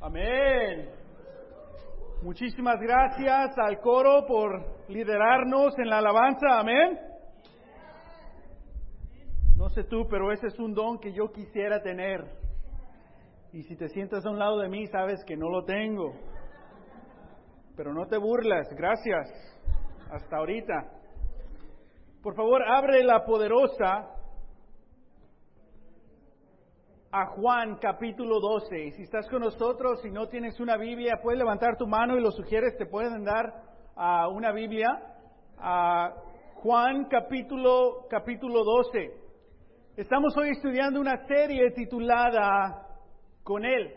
Amén. Muchísimas gracias al coro por liderarnos en la alabanza. Amén. No sé tú, pero ese es un don que yo quisiera tener. Y si te sientas a un lado de mí, sabes que no lo tengo. Pero no te burlas. Gracias. Hasta ahorita. Por favor, abre la poderosa Juan capítulo 12. Y si estás con nosotros, si no tienes una Biblia, puedes levantar tu mano y lo sugieres, te pueden dar uh, una Biblia. a Juan capítulo, capítulo 12. Estamos hoy estudiando una serie titulada Con Él.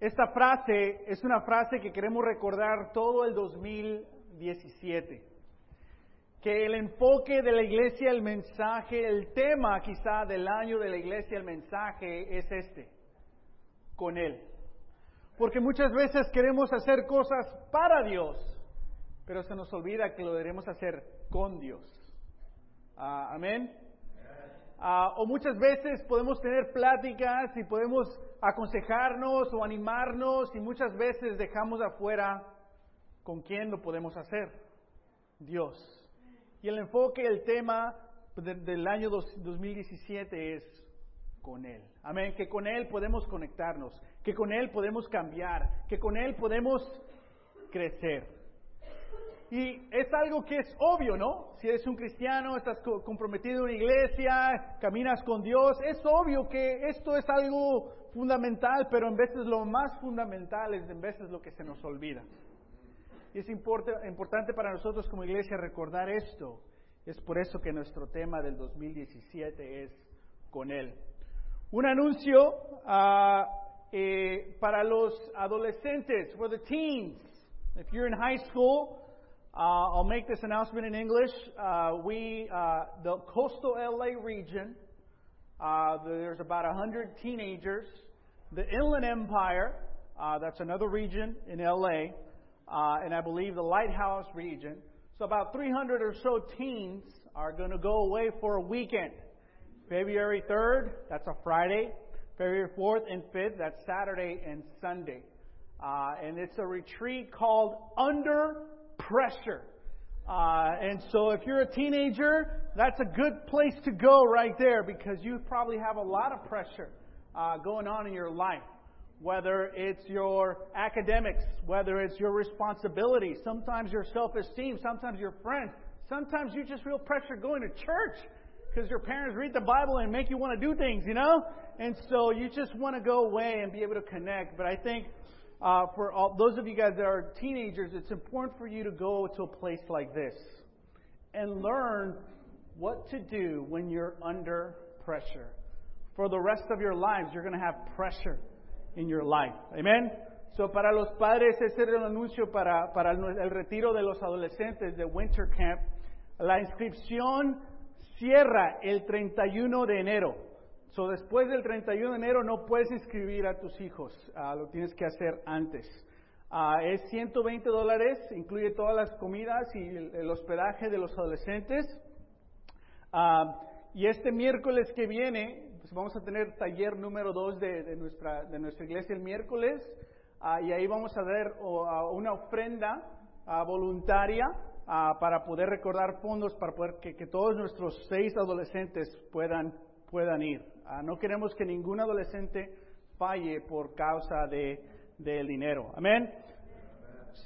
Esta frase es una frase que queremos recordar todo el 2017 que el enfoque de la iglesia, el mensaje, el tema quizá del año de la iglesia, el mensaje es este, con Él. Porque muchas veces queremos hacer cosas para Dios, pero se nos olvida que lo debemos hacer con Dios. Ah, amén. Ah, o muchas veces podemos tener pláticas y podemos aconsejarnos o animarnos y muchas veces dejamos afuera con quién lo podemos hacer. Dios. Y el enfoque, el tema del año 2017 es con Él. Amén. Que con Él podemos conectarnos, que con Él podemos cambiar, que con Él podemos crecer. Y es algo que es obvio, ¿no? Si eres un cristiano, estás comprometido en una iglesia, caminas con Dios, es obvio que esto es algo fundamental, pero en veces lo más fundamental es en veces lo que se nos olvida. Y es importante para nosotros como iglesia recordar esto. Es por eso que nuestro tema del 2017 es con Él. Un anuncio uh, eh, para los adolescentes, for the teens. If you're in high school, uh, I'll make this announcement in English. Uh, we, the coastal LA region, there's about 100 teenagers. The Inland Empire, that's another region in LA uh, and I believe the Lighthouse region. So about 300 or so teens are going to go away for a weekend. February 3rd, that's a Friday. February 4th and 5th, that's Saturday and Sunday. Uh, and it's a retreat called Under Pressure. Uh, and so if you're a teenager, that's a good place to go right there because you probably have a lot of pressure uh, going on in your life whether it's your academics, whether it's your responsibility, sometimes your self esteem, sometimes your friends, sometimes you just feel pressure going to church because your parents read the Bible and make you want to do things, you know? And so you just want to go away and be able to connect. But I think uh, for all, those of you guys that are teenagers, it's important for you to go to a place like this and learn what to do when you're under pressure. For the rest of your lives, you're going to have pressure in your life. Amen. So, para los padres, ese era el anuncio para, para el retiro de los adolescentes de Winter Camp. La inscripción cierra el 31 de enero. So, después del 31 de enero no puedes inscribir a tus hijos, uh, lo tienes que hacer antes. Uh, es 120 dólares, incluye todas las comidas y el, el hospedaje de los adolescentes. Uh, y este miércoles que viene vamos a tener taller número 2 de, de, nuestra, de nuestra iglesia el miércoles uh, y ahí vamos a dar uh, una ofrenda uh, voluntaria para poder recordar fondos para poder que, que, todos nuestros seis adolescentes puedan, puedan ir. no queremos que ningún adolescente falle por causa de, del dinero. Amén.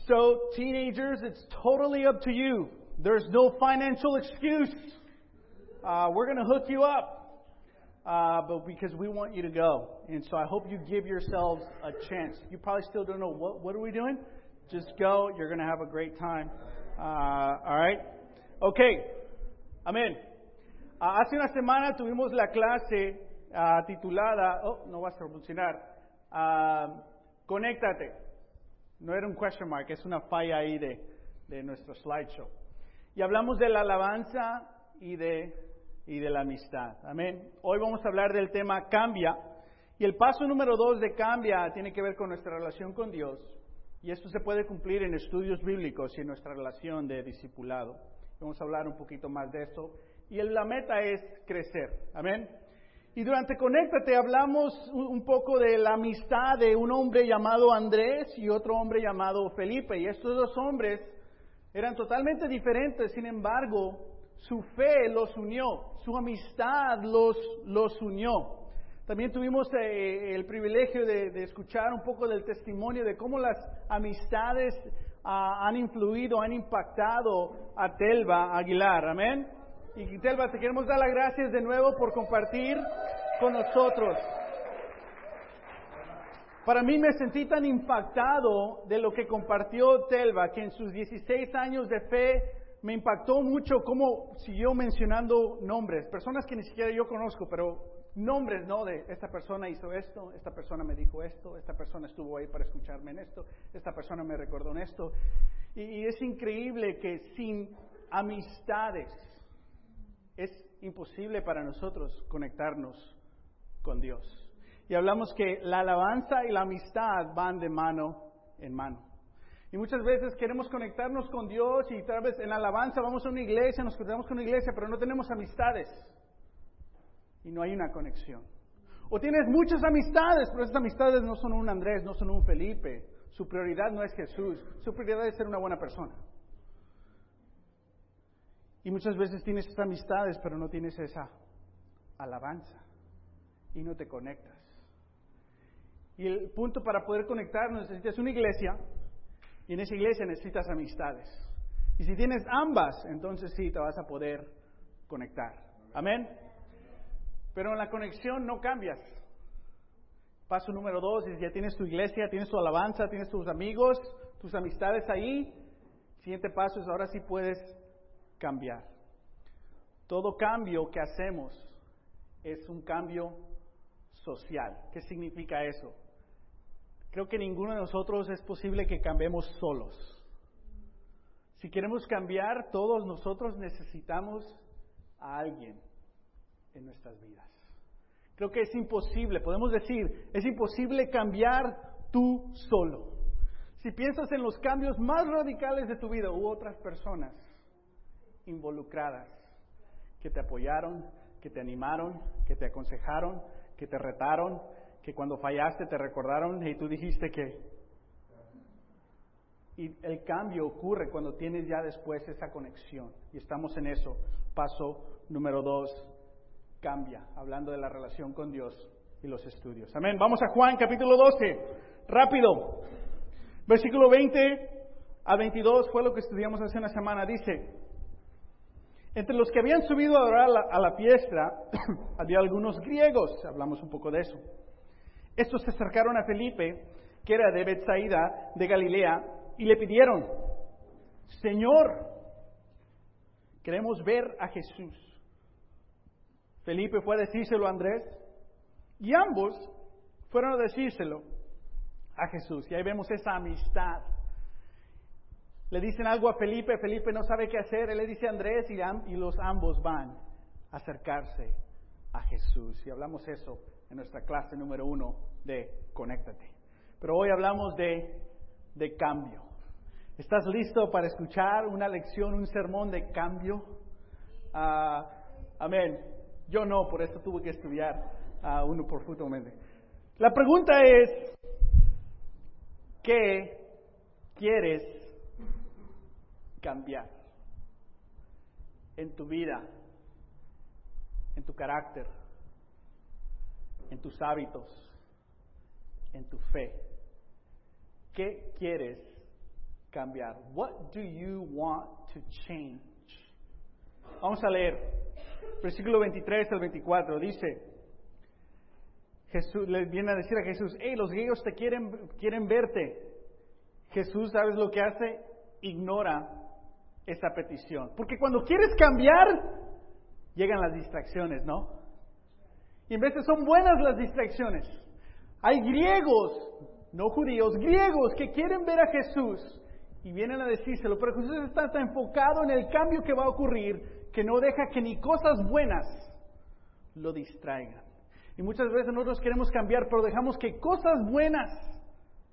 So, teenagers, it's totally up to you. There's no financial excuse. we're going to hook you up uh, but because we want you to go. And so I hope you give yourselves a chance. You probably still don't know what, what are we doing? Just go. You're going to have a great time. Uh, all right? Okay. Amén. Uh, hace una semana tuvimos la clase uh, titulada, oh, no vas a funcionar, uh, Conéctate. No era un question mark, es una falla ahí de, de nuestro slideshow. Y hablamos de la alabanza y de y de la amistad. Amén. Hoy vamos a hablar del tema cambia. Y el paso número dos de cambia tiene que ver con nuestra relación con Dios. Y esto se puede cumplir en estudios bíblicos y en nuestra relación de discipulado. Vamos a hablar un poquito más de eso. Y la meta es crecer. Amén. Y durante Conéctate hablamos un poco de la amistad de un hombre llamado Andrés y otro hombre llamado Felipe. Y estos dos hombres eran totalmente diferentes, sin embargo, su fe los unió, su amistad los, los unió. También tuvimos eh, el privilegio de, escuchar un poco del testimonio de cómo las amistades ah, han influido, han impactado a Telva Aguilar. Amén. Y Telva, te queremos dar las gracias de nuevo por compartir con nosotros. Para mí me sentí tan impactado de lo que compartió Telva, que en sus 16 años de fe me impactó mucho cómo siguió mencionando nombres, personas que ni siquiera yo conozco, pero nombres, ¿no? De esta persona hizo esto, esta persona me dijo esto, esta persona estuvo ahí para escucharme en esto, esta persona me recordó en esto. Y, y es increíble que sin amistades, es imposible para nosotros conectarnos con Dios. Y hablamos que la alabanza y la amistad van de mano en mano. Y muchas veces queremos conectarnos con Dios y tal vez en la alabanza vamos a una iglesia, nos conectamos con una iglesia, pero no tenemos amistades. Y no hay una conexión. O tienes muchas amistades, pero esas amistades no son un Andrés, no son un Felipe. Su prioridad no es Jesús, su prioridad es ser una buena persona. Y muchas veces tienes estas amistades, pero no tienes esa alabanza y no te conectas. Y el punto para poder conectarnos necesitas una iglesia y en esa iglesia necesitas amistades. Y si tienes ambas, entonces sí te vas a poder conectar. Amén. Pero en la conexión no cambias. Paso número dos es ya tienes tu iglesia, tienes tu alabanza, tienes tus amigos, tus amistades ahí. Siguiente paso es ahora sí puedes cambiar. Todo cambio que hacemos es un cambio social. ¿Qué significa eso? Creo que ninguno de nosotros es posible que cambiemos solos. Si queremos cambiar, todos nosotros necesitamos a alguien en nuestras vidas. Creo que es imposible, podemos decir, es imposible cambiar tú solo. Si piensas en los cambios más radicales de tu vida, hubo otras personas involucradas que te apoyaron, que te animaron, que te aconsejaron, que te retaron, que cuando fallaste te recordaron y tú dijiste que... Y el cambio ocurre cuando tienes ya después esa conexión. Y estamos en eso. Paso número dos, cambia, hablando de la relación con Dios y los estudios. Amén. Vamos a Juan capítulo 12. Rápido. Versículo 20 a 22 fue lo que estudiamos hace una semana. Dice, entre los que habían subido a adorar a la, fiesta había algunos griegos, hablamos un poco de eso. Estos se acercaron a Felipe, que era de Bethsaida, de Galilea, y le pidieron, Señor, queremos ver a Jesús. Felipe fue a decírselo a Andrés, y ambos fueron a decírselo a Jesús. Y ahí vemos esa amistad le dicen algo a Felipe, Felipe no sabe qué hacer, él le dice a Andrés y, y los ambos van a acercarse a Jesús. Y hablamos eso en nuestra clase número uno de Conéctate. Pero hoy hablamos de, de cambio. ¿Estás listo para escuchar una lección, un sermón de cambio? Ah, amén. Yo no, por eso tuve que estudiar uh, uno profundamente. La pregunta es, ¿qué quieres cambiar en tu vida, en tu carácter, en tus hábitos, en tu fe. ¿Qué quieres cambiar? What do you want to change? Vamos a leer versículo 23 al 24. Dice, Jesús le viene a decir a Jesús, hey, los griegos te quieren, quieren verte. Jesús, ¿sabes lo que hace? Ignora esa petición. Porque cuando quieres cambiar, llegan las distracciones, ¿no? Y en veces son buenas las distracciones. Hay griegos, no judíos, griegos que quieren ver a Jesús y vienen a decírselo, pero Jesús está tan enfocado en el cambio que va a ocurrir que no deja que ni cosas buenas lo distraigan. Y muchas veces nosotros queremos cambiar, pero dejamos que cosas buenas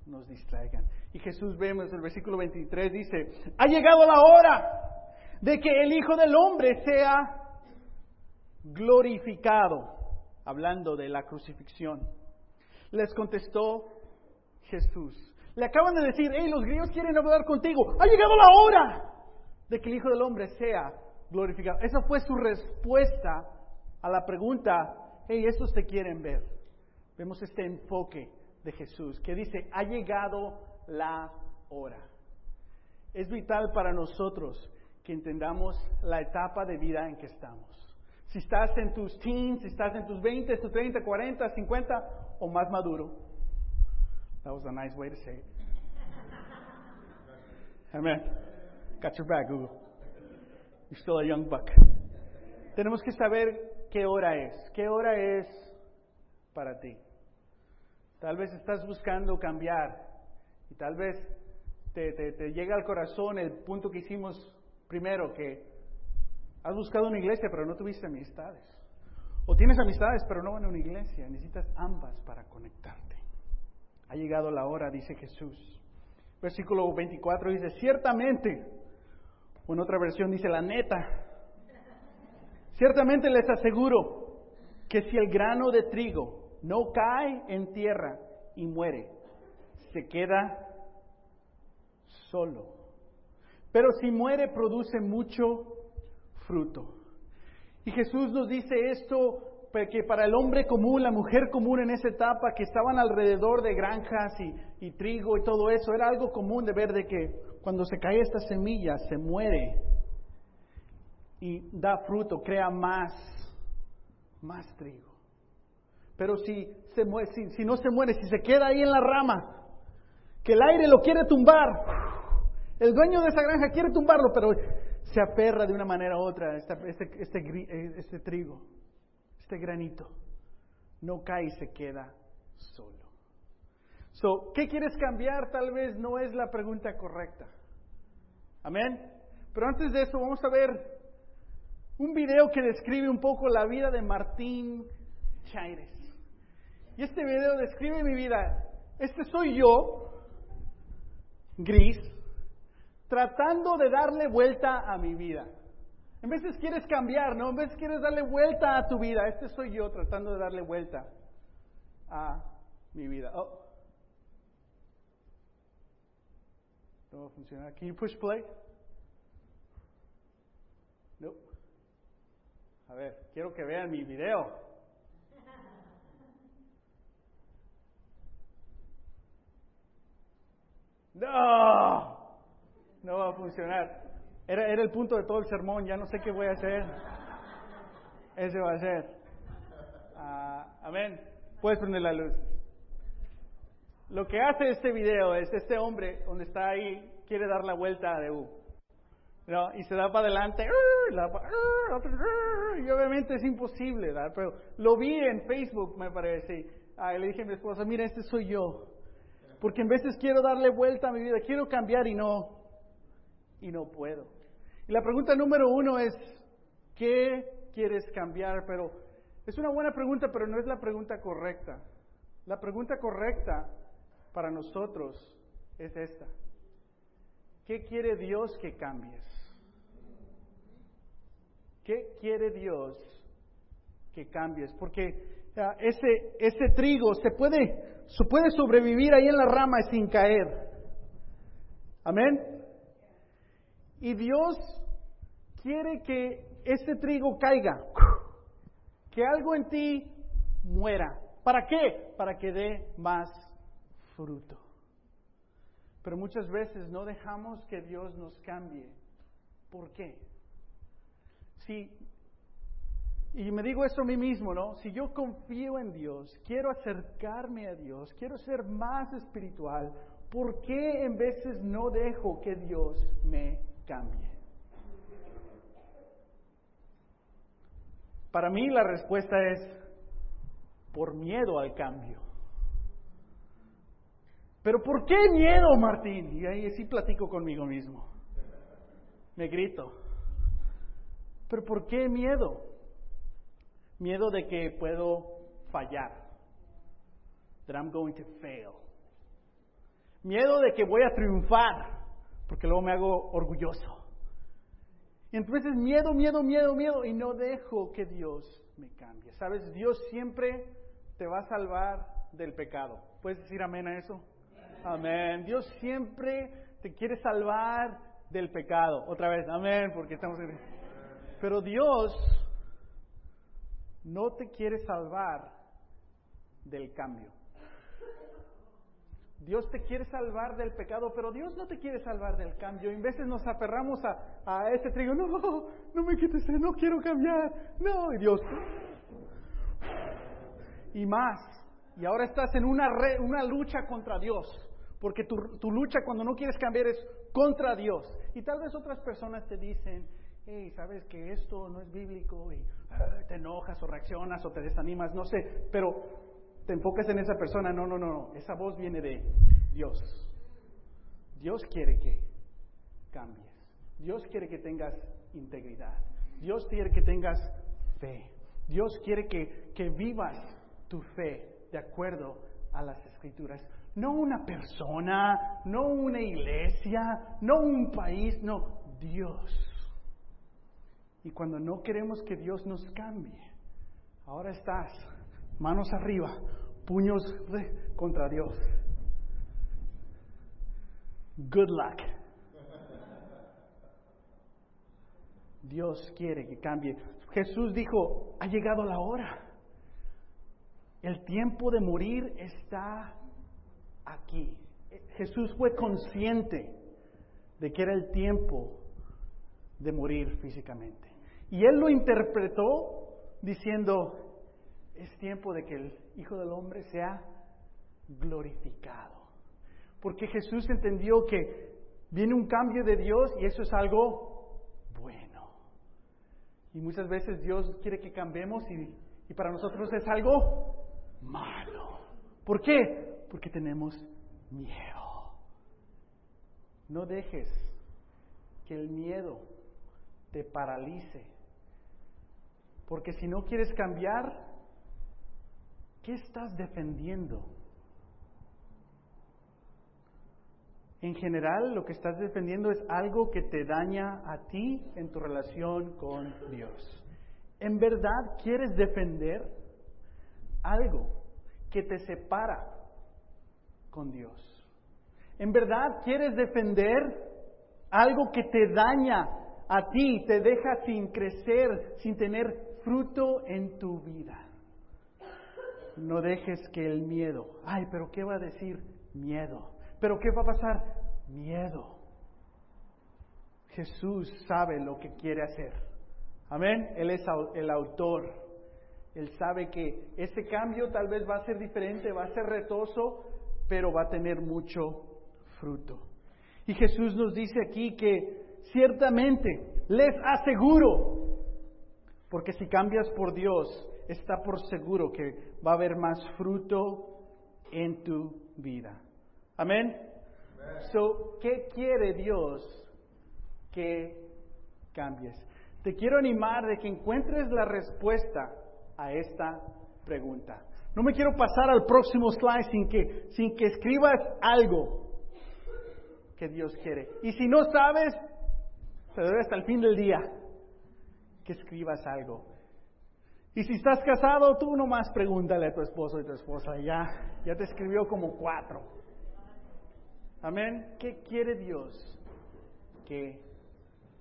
nos distraigan. Y Jesús vemos el versículo 23 dice, ha llegado la hora de que el Hijo del Hombre sea glorificado. Hablando de la crucifixión. Les contestó Jesús. Le acaban de decir, hey, los griegos quieren hablar contigo. Ha llegado la hora de que el Hijo del Hombre sea glorificado. Esa fue su respuesta a la pregunta, hey, estos te quieren ver. Vemos este enfoque de Jesús que dice, ha llegado la hora. Es vital para nosotros que entendamos la etapa de vida en que estamos. Si estás en tus teens, si estás en tus 20, tus 30, 40, 50 o más maduro. That was a nice way to say it. Amen. Got your back, Google. You're still a young buck. Tenemos que saber qué hora es. ¿Qué hora es para ti? Tal vez estás buscando cambiar y tal vez te, te llega al corazón el punto que hicimos primero, que Has buscado una iglesia, pero no tuviste amistades. O tienes amistades, pero no van a una iglesia. Necesitas ambas para conectarte. Ha llegado la hora, dice Jesús. Versículo 24 dice, ciertamente, o en otra versión dice, la neta, ciertamente les aseguro que si el grano de trigo no cae en tierra y muere, se queda solo. Pero si muere, produce mucho fruto. Y Jesús nos dice esto que para el hombre común, la mujer común en esa etapa, que estaban alrededor de granjas y, trigo y todo eso, era algo común de ver de que cuando se cae esta semilla se muere y da fruto, crea más, más trigo. Pero si, se muere, si, si no se muere, si se queda ahí en la rama, que el aire lo quiere tumbar, el dueño de esa granja quiere tumbarlo, pero se aferra de una manera u otra este, este, este, trigo, este granito. No cae y se queda solo. So, ¿Qué quieres cambiar? Tal vez no es la pregunta correcta. Amén. Pero antes de eso vamos a ver un video que describe un poco la vida de Martín Chaires. Y este video describe mi vida. Este soy yo, gris, tratando de darle vuelta a mi vida. En veces quieres cambiar, ¿no? En veces quieres darle vuelta a tu vida. Este soy yo tratando de darle vuelta a mi vida. Oh. No va a funcionar. Can you push play? No. A ver, quiero que vean mi video. No no va a funcionar. Era, era el punto de todo el sermón, ya no sé qué voy a hacer. Ese va a ser. Ah, amén. Puedes prender la luz. Lo que hace este video es este hombre, donde está ahí, quiere dar la vuelta a U. ¿no? Y se da para adelante, y obviamente es imposible, ¿verdad? pero lo vi en Facebook, me parece. Ah, y le dije a mi esposa, mira, este soy yo. Porque en veces quiero darle vuelta a mi vida, quiero cambiar y no, y no puedo. Y la pregunta número uno es, ¿qué quieres cambiar? Pero es una buena pregunta, pero no es la pregunta correcta. La pregunta correcta para nosotros es esta. ¿Qué quiere Dios que cambies? ¿Qué quiere Dios que cambies? Porque ese, ese trigo se puede, se puede sobrevivir ahí en la rama sin caer. Amén. Y Dios quiere que ese trigo caiga, que algo en ti muera. ¿Para qué? Para que dé más fruto. Pero muchas veces no dejamos que Dios nos cambie. ¿Por qué? Si, y me digo eso a mí mismo, ¿no? Si yo confío en Dios, quiero acercarme a Dios, quiero ser más espiritual, ¿por qué en veces no dejo que Dios me cambie? Para mí la respuesta es por miedo al cambio. Pero ¿por qué miedo, Martín? Y ahí sí platico conmigo mismo. Me grito. Pero ¿por qué miedo? Miedo de que puedo fallar. That I'm going to fail. Miedo de que voy a triunfar porque luego me hago orgulloso. Y entonces miedo, miedo, miedo, miedo, y no dejo que Dios me cambie. ¿Sabes? Dios siempre te va a salvar del pecado. ¿Puedes decir amén a eso? Amén. Dios siempre te quiere salvar del pecado. Otra vez, amén, porque estamos en... Pero Dios no te quiere salvar del cambio. Dios te quiere salvar del pecado, pero Dios no te quiere salvar del cambio. En veces nos aferramos a, a ese trigo, no, no me quites, no quiero cambiar, no, y Dios. Y más, y ahora estás en una, una lucha contra Dios, porque tu, tu lucha cuando no quieres cambiar es contra Dios. Y tal vez otras personas te dicen, hey, sabes que esto no es bíblico, y ah, te enojas o reaccionas o te desanimas, no sé, pero te enfocas en esa persona. No, no, no, no. Esa voz viene de Dios. Dios quiere que cambies. Dios quiere que tengas integridad. Dios quiere que tengas fe. Dios quiere que, que vivas tu fe de acuerdo a las escrituras. No una persona, no una iglesia, no un país, no, Dios. Y cuando no queremos que Dios nos cambie, ahora estás manos arriba, puños contra Dios. Good luck. Dios quiere que cambie. Jesús dijo, ha llegado la hora. El tiempo de morir está aquí. Jesús fue consciente de que era el tiempo de morir físicamente. Y él lo interpretó diciendo, es tiempo de que el Hijo del Hombre sea glorificado. Porque Jesús entendió que viene un cambio de Dios y eso es algo bueno. Y muchas veces Dios quiere que cambiemos y, y para nosotros es algo malo. ¿Por qué? Porque tenemos miedo. No dejes que el miedo te paralice. Porque si no quieres cambiar, ¿Qué estás defendiendo? En general, lo que estás defendiendo es algo que te daña a ti en tu relación con Dios. ¿En verdad quieres defender algo que te separa con Dios? ¿En verdad quieres defender algo que te daña a ti, te deja sin crecer, sin tener fruto en tu vida? No dejes que el miedo, ay, pero ¿qué va a decir? Miedo. ¿Pero qué va a pasar? Miedo. Jesús sabe lo que quiere hacer. Amén. Él es el autor. Él sabe que ese cambio tal vez va a ser diferente, va a ser retoso, pero va a tener mucho fruto. Y Jesús nos dice aquí que ciertamente les aseguro, porque si cambias por Dios, está por seguro que va a haber más fruto en tu vida. Amén. So, ¿qué quiere Dios que cambies? Te quiero animar de que encuentres la respuesta a esta pregunta. No me quiero pasar al próximo slide sin que, sin que escribas algo que Dios quiere. Y si no sabes, te doy hasta el fin del día que escribas algo. Y si estás casado, tú nomás pregúntale a tu esposo y tu esposa, ya, ya te escribió como cuatro. Amén. ¿Qué quiere Dios que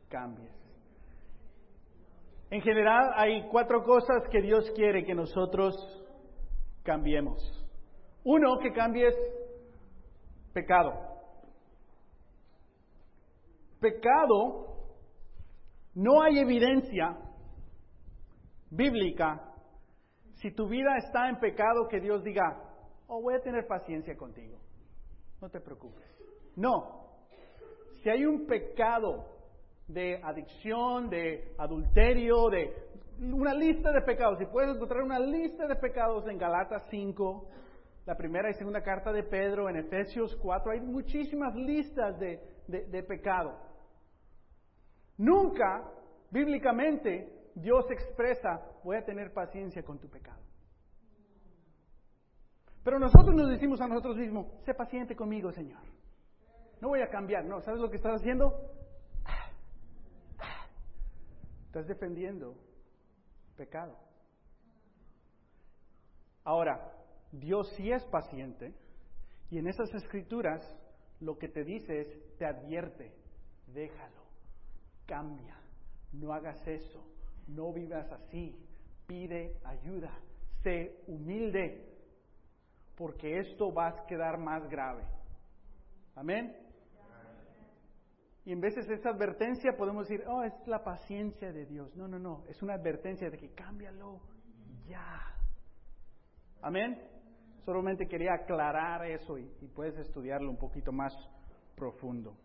cambies? En general hay cuatro cosas que Dios quiere que nosotros cambiemos. Uno, que cambies pecado. Pecado, no hay evidencia bíblica, si tu vida está en pecado, que Dios diga, oh, voy a tener paciencia contigo. No te preocupes. No. Si hay un pecado de adicción, de adulterio, de una lista de pecados, si puedes encontrar una lista de pecados en Galatas 5, la primera y segunda carta de Pedro, en Efesios 4, hay muchísimas listas de, de, de pecado. Nunca, bíblicamente, Dios expresa, voy a tener paciencia con tu pecado. Pero nosotros nos decimos a nosotros mismos, sé paciente conmigo, Señor. No voy a cambiar, no, ¿sabes lo que estás haciendo? Estás defendiendo pecado. Ahora, Dios sí es paciente y en esas escrituras lo que te dice es, te advierte, déjalo, cambia, no hagas eso, no vivas así, pide ayuda, sé humilde, porque esto va a quedar más grave. Amén. Y en veces esa advertencia podemos decir, oh, es la paciencia de Dios. No, no, no, es una advertencia de que cámbialo ya. Amén. Solamente quería aclarar eso y, y puedes estudiarlo un poquito más profundo.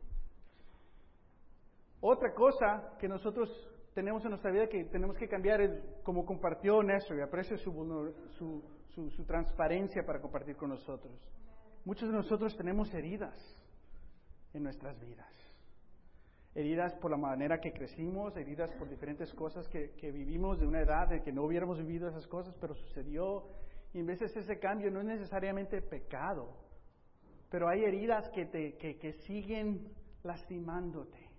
Otra cosa que nosotros tenemos en nuestra vida que tenemos que cambiar es, como compartió Néstor, y aprecio su, su, su, transparencia para compartir con nosotros. Muchos de nosotros tenemos heridas en nuestras vidas. Heridas por la manera que crecimos, heridas por diferentes cosas que, que vivimos de una edad en que no hubiéramos vivido esas cosas, pero sucedió. Y en veces ese cambio no es necesariamente pecado, pero hay heridas que, te, que, que siguen lastimándote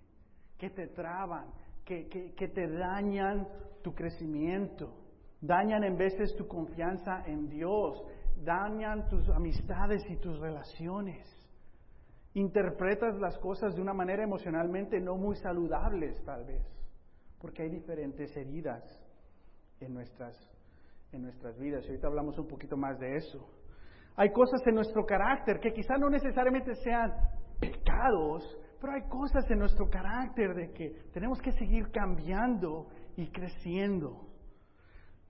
que te traban, que, que, te dañan tu crecimiento, dañan en veces tu confianza en Dios, dañan tus amistades y tus relaciones. Interpretas las cosas de una manera emocionalmente no muy saludables tal vez, porque hay diferentes heridas en nuestras, en nuestras vidas. Y ahorita hablamos un poquito más de eso. Hay cosas en nuestro carácter que quizá no necesariamente sean pecados, pero hay cosas en nuestro carácter de que tenemos que seguir cambiando y creciendo.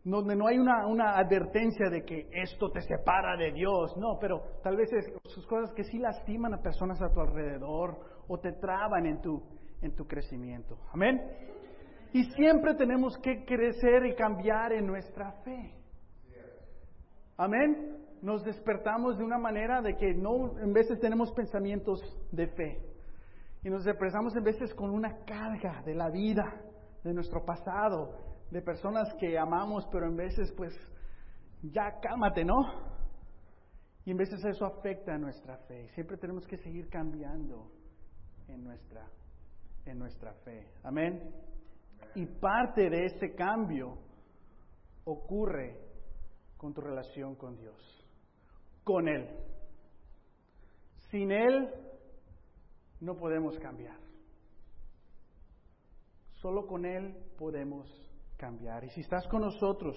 Donde no hay una, una advertencia de que esto te separa de Dios, no, pero tal vez es cosas que sí lastiman a personas a tu alrededor o te traban en tu, en tu crecimiento. Amén. Y siempre tenemos que crecer y cambiar en nuestra fe. Amén. Nos despertamos de una manera de que no, en veces tenemos pensamientos de fe y nos expresamos en veces con una carga de la vida, de nuestro pasado, de personas que amamos, pero en veces pues ya cálmate, ¿no? Y en veces eso afecta a nuestra fe. Siempre tenemos que seguir cambiando en nuestra, en nuestra fe. Amén. Y parte de ese cambio ocurre con tu relación con Dios, con Él. Sin Él no podemos cambiar. Solo con Él podemos cambiar. Y si estás con nosotros,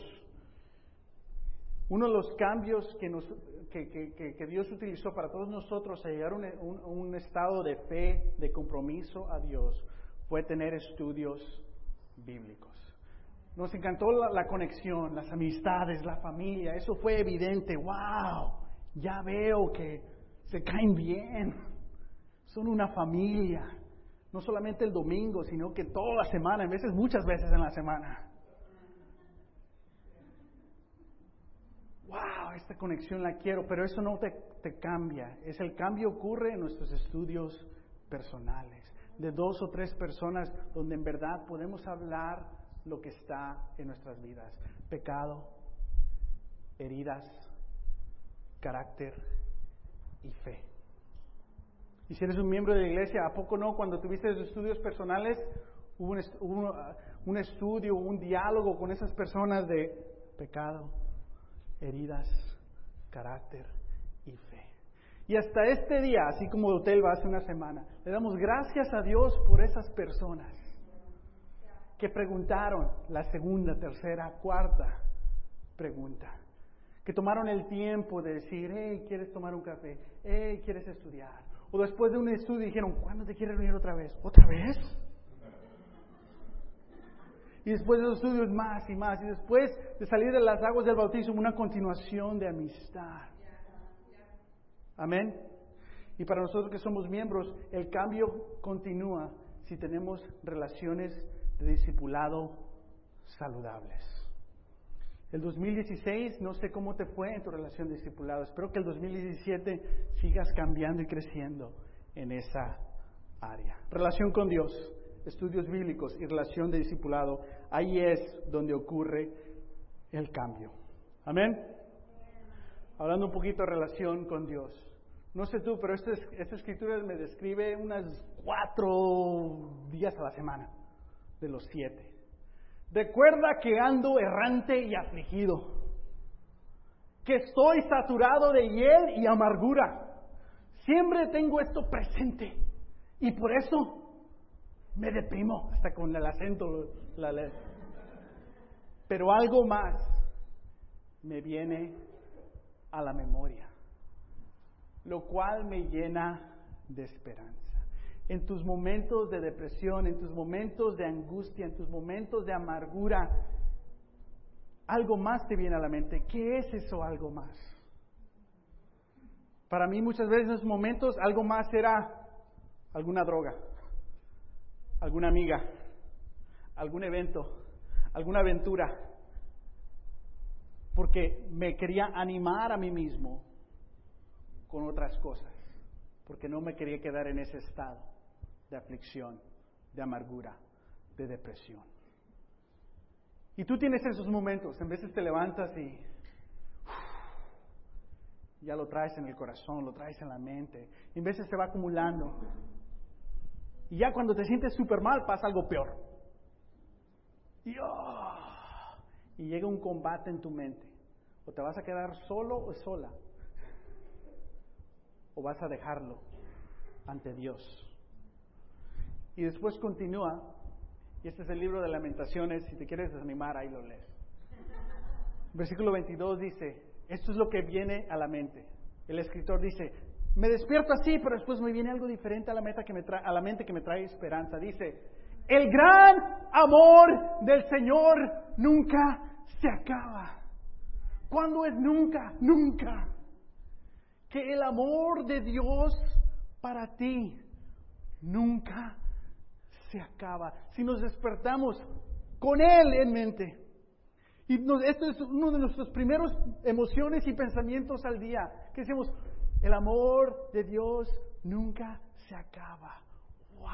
uno de los cambios que, Dios utilizó para todos nosotros a llegar a un, estado de fe, de compromiso a Dios, fue tener estudios bíblicos. Nos encantó la, la, conexión, las amistades, la familia, eso fue evidente. ¡Wow! Ya veo que se caen bien son una familia. No solamente el domingo, sino que toda la semana, en veces muchas veces en la semana. Wow, esta conexión la quiero, pero eso no te, te cambia. Es el cambio ocurre en nuestros estudios personales, de dos o tres personas donde en verdad podemos hablar lo que está en nuestras vidas. Pecado, heridas, carácter y fe. Y si eres un miembro de la iglesia, ¿a poco no? Cuando tuviste estudios personales, hubo un, un estudio, un diálogo con esas personas de pecado, heridas, carácter y fe. Y hasta este día, así como el hotel va hace una semana, le damos gracias a Dios por esas personas que preguntaron la segunda, tercera, cuarta pregunta. Que tomaron el tiempo de decir, hey, ¿quieres tomar un café? Hey, ¿quieres estudiar? O después de un estudio dijeron, ¿cuándo te quieres reunir otra vez? ¿Otra vez? Y después de los estudios más y más. Y después de salir de las aguas del bautismo, una continuación de amistad. Amén. Y para nosotros que somos miembros, el cambio continúa si tenemos relaciones de discipulado saludables. El 2016, no sé cómo te fue en tu relación de discipulado. Espero que el 2017 sigas cambiando y creciendo en esa área. Relación con Dios, estudios bíblicos y relación de discipulado. Ahí es donde ocurre el cambio. Amén. Hablando un poquito de relación con Dios. No sé tú, pero esta, esta escritura me describe unas cuatro días a la semana de los siete. Recuerda que ando errante y afligido, que estoy saturado de hiel y amargura. Siempre tengo esto presente y por eso me deprimo, hasta con el acento. La, Pero algo más me viene a la memoria, lo cual me llena de esperanza. En tus momentos de depresión, en tus momentos de angustia, en tus momentos de amargura, algo más te viene a la mente. ¿Qué es eso algo más? Para mí muchas veces en esos momentos algo más era alguna droga, alguna amiga, algún evento, alguna aventura, porque me quería animar a mí mismo con otras cosas, porque no me quería quedar en ese estado de aflicción, de amargura, de depresión. Y tú tienes esos momentos, en veces te levantas y ya lo traes en el corazón, lo traes en la mente, y en veces se va acumulando. Y ya cuando te sientes súper mal pasa algo peor. Y, llega un combate en tu mente. O te vas a quedar solo o sola. O vas a dejarlo ante Dios. Y después continúa. Y este es el libro de lamentaciones. Si te quieres desanimar, ahí lo lees. Versículo 22 dice, esto es lo que viene a la mente. El escritor dice, me despierto así, pero después me viene algo diferente a la, meta que me a la mente que me trae esperanza. Dice, el gran amor del Señor nunca se acaba. ¿Cuándo es nunca? Nunca. Que el amor de Dios para ti nunca se acaba. Si nos despertamos con Él en mente. Y esto es uno de nuestros primeros emociones y pensamientos al día. Que decimos, el amor de Dios nunca se acaba. ¡Wow!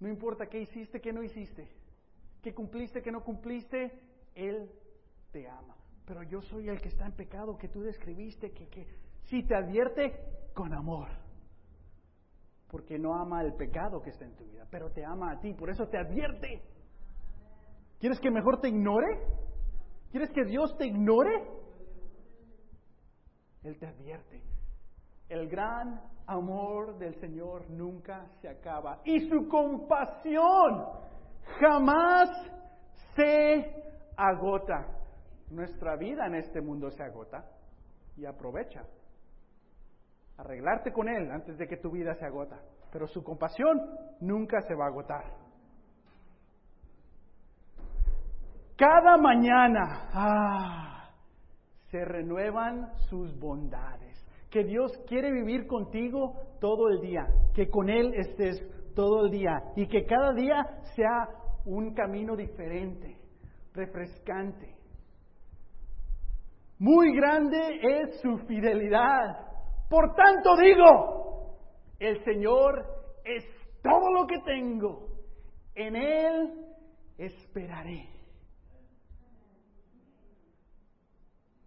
No importa qué hiciste, qué no hiciste, qué cumpliste, qué no cumpliste, Él te ama. Pero yo soy el que está en pecado que tú describiste, que, que si te advierte con amor. Porque no ama el pecado que está en tu vida, pero te ama a ti, por eso te advierte. ¿Quieres que mejor te ignore? ¿Quieres que Dios te ignore? Él te advierte. El gran amor del Señor nunca se acaba y su compasión jamás se agota. Nuestra vida en este mundo se agota y aprovecha. Arreglarte con Él antes de que tu vida se agota. Pero su compasión nunca se va a agotar. Cada mañana, ah, se renuevan sus bondades. Que Dios quiere vivir contigo todo el día, que con Él estés todo el día y que cada día sea un camino diferente, refrescante. Muy grande es su fidelidad. Por tanto digo, el Señor es todo lo que tengo. En Él esperaré.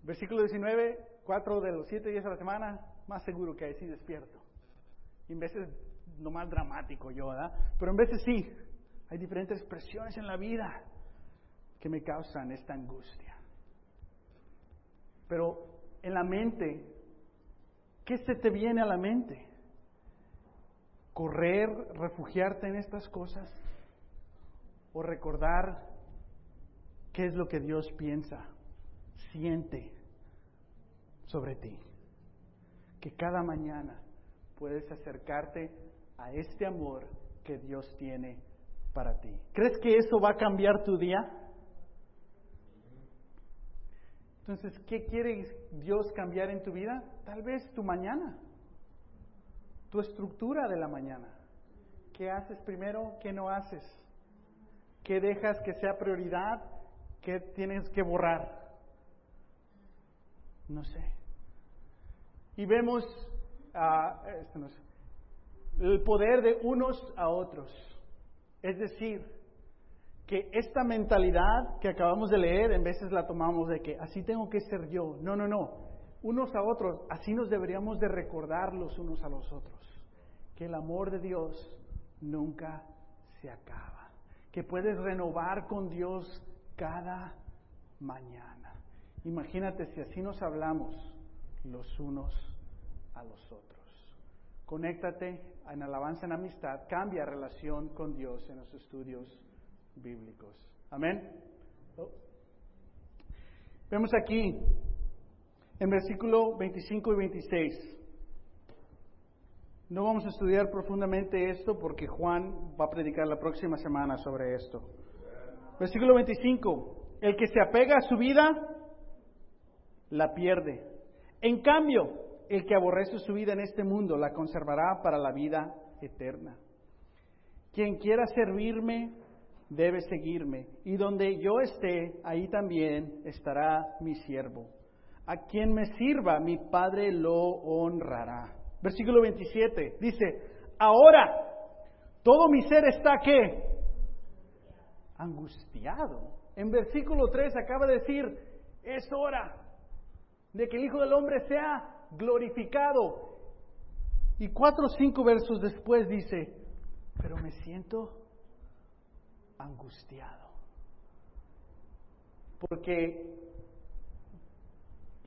Versículo 19, cuatro de los siete días de la semana, más seguro que así despierto. Y en veces no más dramático yo, ¿verdad? Pero en veces sí, hay diferentes expresiones en la vida que me causan esta angustia. Pero en la mente, ¿qué se te viene a la mente? ¿Correr, refugiarte en estas cosas? ¿O recordar qué es lo que Dios piensa siente sobre ti. Que cada mañana puedes acercarte a este amor que Dios tiene para ti. ¿Crees que eso va a cambiar tu día? Entonces, ¿qué quiere Dios cambiar en tu vida? Tal vez tu mañana, tu estructura de la mañana. ¿Qué haces primero? ¿Qué no haces? ¿Qué dejas que sea prioridad? ¿Qué tienes que borrar? No sé. Y vemos este el poder de unos a otros. Es decir, que esta mentalidad que acabamos de leer, en veces la tomamos de que así tengo que ser yo. No, no, no. Unos a otros, así nos deberíamos de recordar los unos a los otros. Que el amor de Dios nunca se acaba. que puedes renovar con Dios cada mañana. Imagínate si así nos hablamos los unos a los otros. Conéctate en alabanza en amistad, cambia relación con Dios en los estudios bíblicos. Amén. Vemos aquí en versículo 25 y 26. No vamos a estudiar profundamente esto porque Juan va a predicar la próxima semana sobre esto. Versículo 25. El que se apega a su vida, la pierde. En cambio, el que aborrece su vida en este mundo, la conservará para la vida eterna. Quien quiera servirme, debe seguirme. Y donde yo esté, ahí también estará mi siervo. A quien me sirva, mi Padre lo honrará. Versículo 27 dice, ahora todo mi ser está qué? Angustiado. En versículo 3 acaba de decir, es hora de que el Hijo del Hombre sea glorificado. Y cuatro o cinco versos después dice, pero me siento angustiado. Porque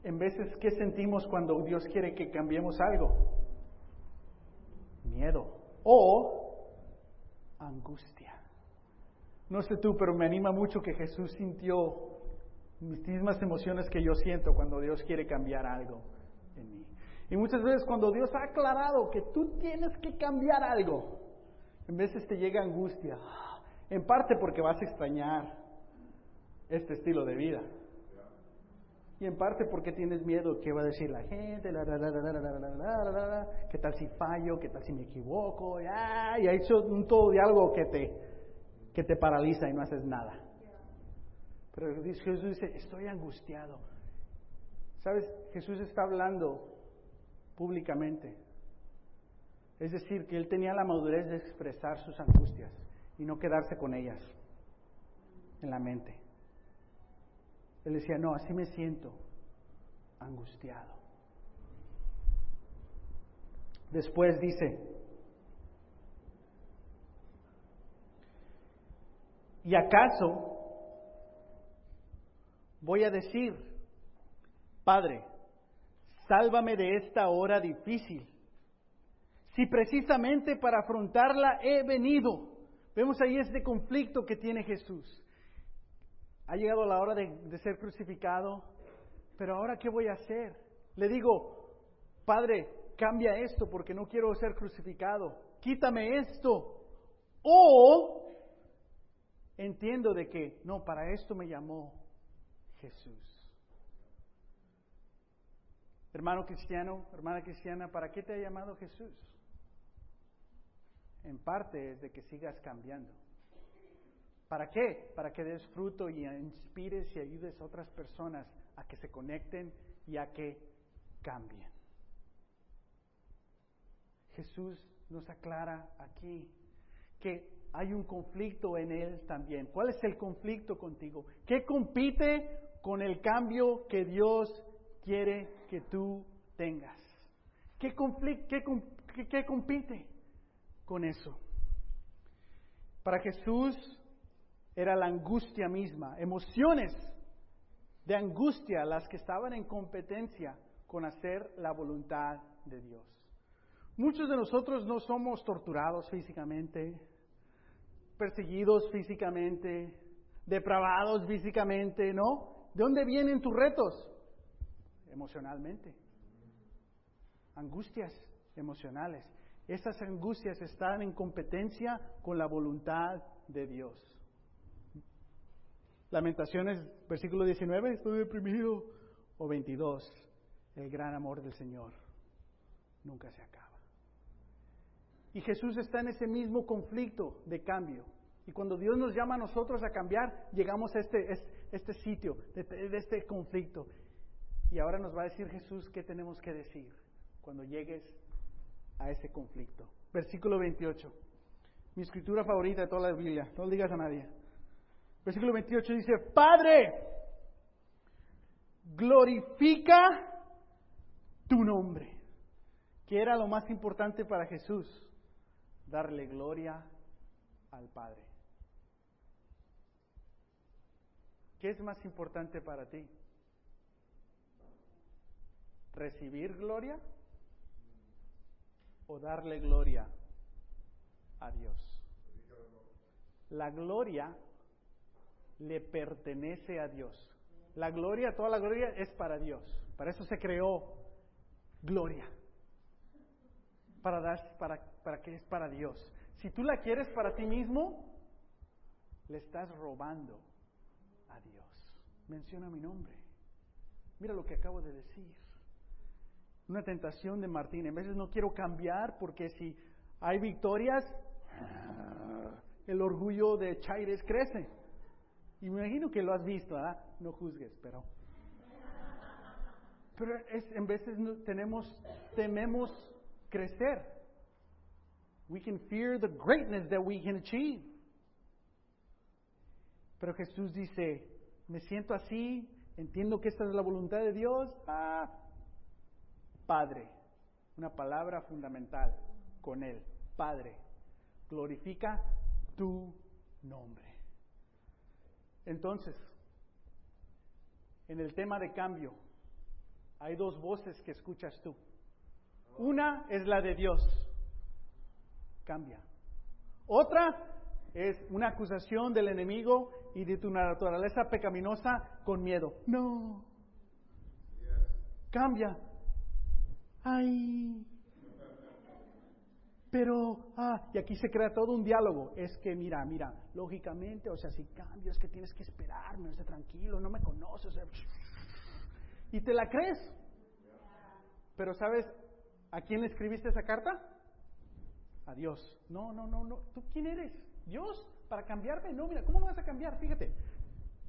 en veces, ¿qué sentimos cuando Dios quiere que cambiemos algo? miedo o angustia. No sé tú, pero me anima mucho que Jesús sintió mis mismas emociones que yo siento cuando Dios quiere cambiar algo en mí. Y muchas veces cuando Dios ha aclarado que tú tienes que cambiar algo, en veces te llega angustia, en parte porque vas a extrañar este estilo de vida. Y en parte porque tienes miedo, ¿qué va a decir la gente? ¿Qué tal si fallo? ¿Qué tal si me equivoco? Y ha hecho un todo de algo que te, que te paraliza y no haces nada. Pero Jesús dice, estoy angustiado. ¿Sabes? Jesús está hablando públicamente. Es decir, que él tenía la madurez de expresar sus angustias y no quedarse con ellas en la mente. Él decía, no, así me siento angustiado. Después dice, ¿y acaso voy a decir, Padre, sálvame de esta hora difícil? Si precisamente para afrontarla he venido. Vemos ahí este conflicto que tiene Jesús. Ha llegado la hora de, ser crucificado, pero ahora ¿qué voy a hacer? Le digo, Padre, cambia esto porque no quiero ser crucificado, quítame esto. O entiendo de que, no, para esto me llamó Jesús. Hermano cristiano, hermana cristiana, ¿para qué te ha llamado Jesús? En parte es de que sigas cambiando. ¿Para qué? Para que des fruto y inspires y ayudes a otras personas a que se conecten y a que cambien. Jesús nos aclara aquí que hay un conflicto en Él también. ¿Cuál es el conflicto contigo? ¿Qué compite con el cambio que Dios quiere que tú tengas? ¿Qué, qué, qué compite con eso? Para Jesús era la angustia misma, emociones de angustia las que estaban en competencia con hacer la voluntad de Dios. Muchos de nosotros no somos torturados físicamente, perseguidos físicamente, depravados físicamente, ¿no? ¿De dónde vienen tus retos? Emocionalmente. Angustias emocionales. Esas angustias están en competencia con la voluntad de Dios. Lamentaciones, versículo 19, estoy deprimido. O 22, el gran amor del Señor nunca se acaba. Y Jesús está en ese mismo conflicto de cambio. Y cuando Dios nos llama a nosotros a cambiar, llegamos a este, este sitio, de, este conflicto. Y ahora nos va a decir Jesús qué tenemos que decir cuando llegues a ese conflicto. Versículo 28. Mi escritura favorita de toda la Biblia. No lo digas a nadie. Versículo 28 dice, Padre, glorifica tu nombre. Que era lo más importante para Jesús, darle gloria al Padre. ¿Qué es más importante para ti? ¿Recibir gloria o darle gloria a Dios? La gloria le pertenece a Dios. La gloria, toda la gloria es para Dios. Para eso se creó gloria. Para, dar, para, para que es para Dios. Si tú la quieres para ti mismo, le estás robando a Dios. Menciona mi nombre. Mira lo que acabo de decir. Una tentación de Martín. En veces no quiero cambiar porque si hay victorias, el orgullo de Chaires crece. Y me imagino que lo has visto, ¿ah? No juzgues, pero. Pero es, en veces no, tenemos, tememos crecer. We can fear the greatness that we can achieve. Pero Jesús dice, me siento así, entiendo que esta es la voluntad de Dios. Ah, Padre, una palabra fundamental con Él. Padre, glorifica tu nombre. Entonces, en el tema de cambio, hay dos voces que escuchas tú. Una es la de Dios, cambia. Otra es una acusación del enemigo y de tu naturaleza pecaminosa con miedo. No, cambia. Ay, pero, ah, y aquí se crea todo un diálogo. Es que, mira, mira, lógicamente, o sea, si cambio es que tienes que esperarme, esté tranquilo, no me conoces. y te la crees. Pero, ¿sabes a quién le escribiste esa carta? A Dios. No, no, no, no. ¿Tú quién eres? ¿Dios? ¿Para cambiarme? No, mira, ¿cómo no vas a cambiar? Fíjate.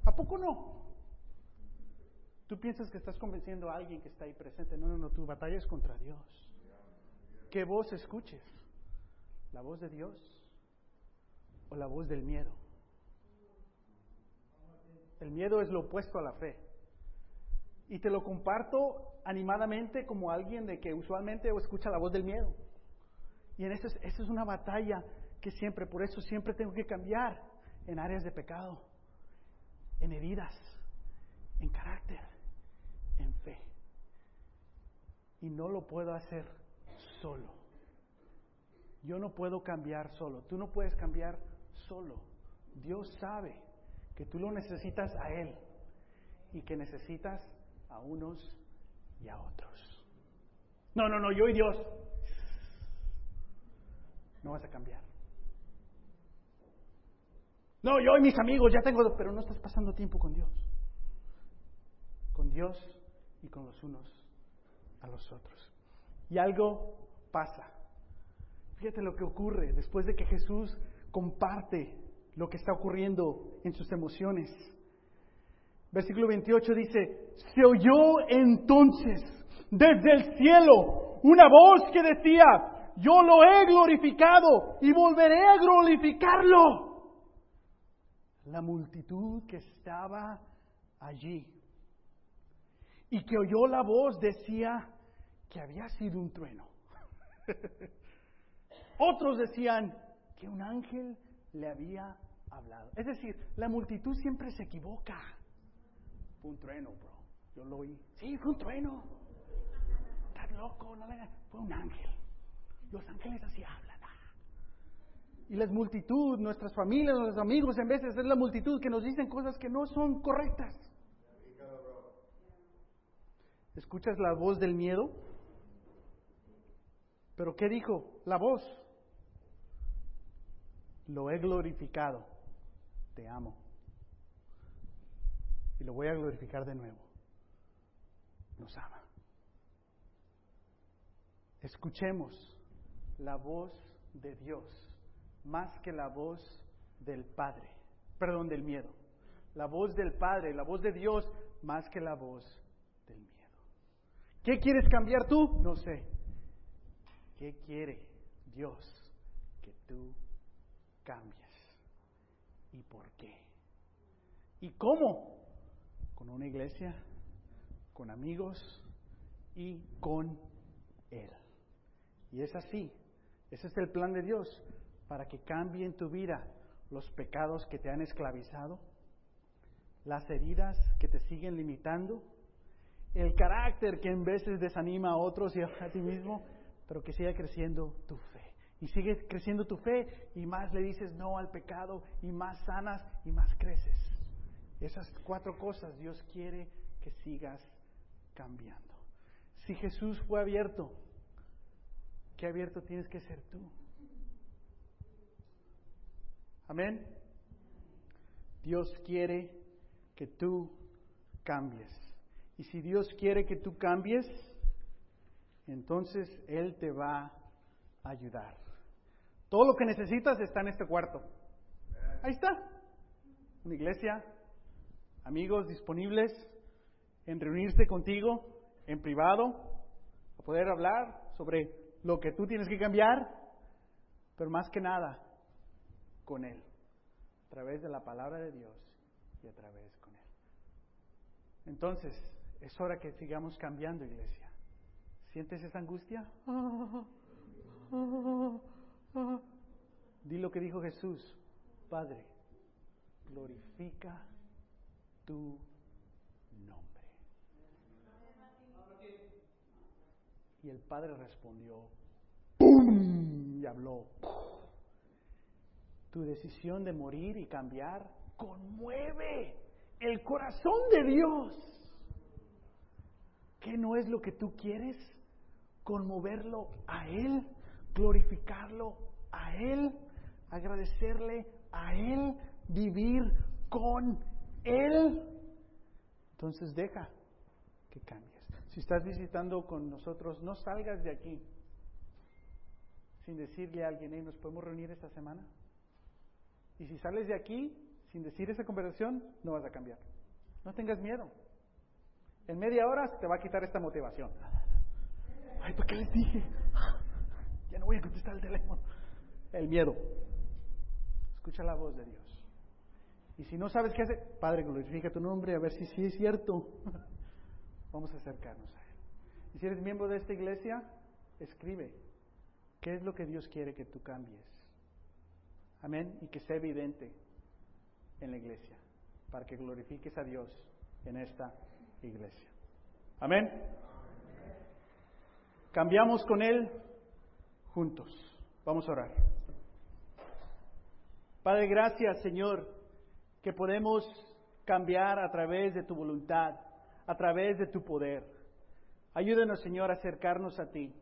¿A poco no? Tú piensas que estás convenciendo a alguien que está ahí presente. No, no, no, tu batalla es contra Dios. ¿Qué voz escuches? ¿La voz de Dios o la voz del miedo? El miedo es lo opuesto a la fe. Y te lo comparto animadamente como alguien de que usualmente escucha la voz del miedo. Y en eso, es una batalla que siempre, por eso siempre tengo que cambiar en áreas de pecado, en heridas, en carácter, en fe. Y no lo puedo hacer solo. Yo no puedo cambiar solo. Tú no puedes cambiar solo. Dios sabe que tú lo necesitas a Él y que necesitas a unos y a otros. No, no, no, yo y Dios. No vas a cambiar. No, yo y mis amigos ya tengo, pero no estás pasando tiempo con Dios. Con Dios y con los unos a los otros. Y algo pasa. Fíjate lo que ocurre después de que Jesús comparte lo que está ocurriendo en sus emociones. Versículo 28 dice, se oyó entonces desde el cielo una voz que decía, yo lo he glorificado y volveré a glorificarlo. La multitud que estaba allí y que oyó la voz decía que había sido un trueno. Otros decían que un ángel le había hablado. Es decir, la multitud siempre se equivoca. Fue un trueno, bro. Yo lo oí. Sí, fue un trueno. Estás loco, no le... Fue un ángel. Los ángeles así hablan. Y la multitud, nuestras familias, nuestros amigos, en veces es la multitud que nos dicen cosas que no son correctas. ¿Escuchas la voz del miedo? Pero ¿qué dijo la voz? Lo he glorificado, te amo. Y lo voy a glorificar de nuevo. Nos ama. Escuchemos la voz de Dios más que la voz del Padre, perdón, del miedo. La voz del Padre, la voz de Dios más que la voz del miedo. ¿Qué quieres cambiar tú? No sé. ¿Qué quiere Dios que tú cambies? ¿Y por qué? ¿Y cómo? Con una iglesia, con amigos y con Él. Y es así. Ese es el plan de Dios para que cambie en tu vida los pecados que te han esclavizado, las heridas que te siguen limitando, el carácter que en veces desanima a otros y a ti mismo, pero que siga creciendo tu fe. Y sigue creciendo tu fe y más le dices no al pecado y más sanas y más creces. Esas cuatro cosas Dios quiere que sigas cambiando. Si Jesús fue abierto, ¿qué abierto tienes que ser tú? Amén. Dios quiere que tú cambies. Y si Dios quiere que tú cambies, entonces Él te va a ayudar. Todo lo que necesitas está en este cuarto. Ahí está. Una iglesia, amigos disponibles en reunirse contigo en privado, a poder hablar sobre lo que tú tienes que cambiar, pero más que nada con Él, a través de la palabra de Dios y a través con Él. Entonces, es hora que sigamos cambiando, iglesia. ¿Sientes esa angustia? Di lo que dijo Jesús, Padre, glorifica tu nombre. Y el Padre respondió, ¡pum! y habló. Tu decisión de morir y cambiar conmueve el corazón de Dios. ¿Qué no es lo que tú quieres? Conmoverlo a Él, glorificarlo a Él, agradecerle a Él, vivir con Él. Entonces deja que cambies. Si estás visitando con nosotros, no salgas de aquí sin decirle a alguien, ¿nos podemos reunir esta semana? Y si sales de aquí sin decir esa conversación, no vas a cambiar. No tengas miedo. En media hora te va a quitar esta motivación. Ay, ¿para qué les dije? Ya no voy a contestar el teléfono. El miedo. Escucha la voz de Dios. Y si no sabes qué hacer, Padre, glorifica tu nombre, a ver si sí es cierto. Vamos a acercarnos a Él. Y si eres miembro de esta iglesia, escribe. ¿Qué es lo que Dios quiere que tú cambies? Amén. Y que sea evidente en la iglesia, para que glorifiques a Dios en esta iglesia. Amén. Cambiamos con Él juntos. Vamos a orar. Padre, gracias Señor, que podemos cambiar a través de tu voluntad, a través de tu poder. Ayúdenos Señor a acercarnos a ti.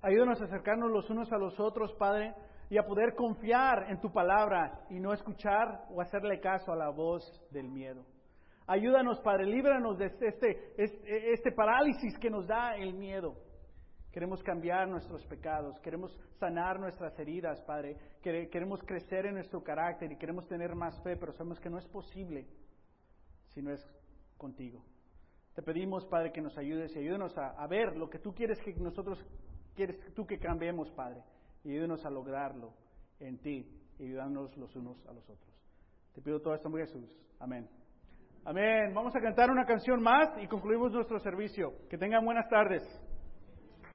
Ayúdanos a acercarnos los unos a los otros, Padre, y a poder confiar en tu palabra y no escuchar o hacerle caso a la voz del miedo. Ayúdanos, Padre, líbranos de este, este, este, parálisis que nos da el miedo. Queremos cambiar nuestros pecados, queremos sanar nuestras heridas, Padre. Queremos crecer en nuestro carácter y queremos tener más fe, pero sabemos que no es posible si no es contigo. Te pedimos, Padre, que nos ayudes y ayúdenos a, ver lo que tú quieres que nosotros, quieres tú que cambiemos, Padre y ayúdenos a lograrlo en ti y ayudándonos los unos a los otros. Te pido todo esto Jesús. Amén. Amén. Vamos a cantar una canción más y concluimos nuestro servicio. Que tengan buenas tardes.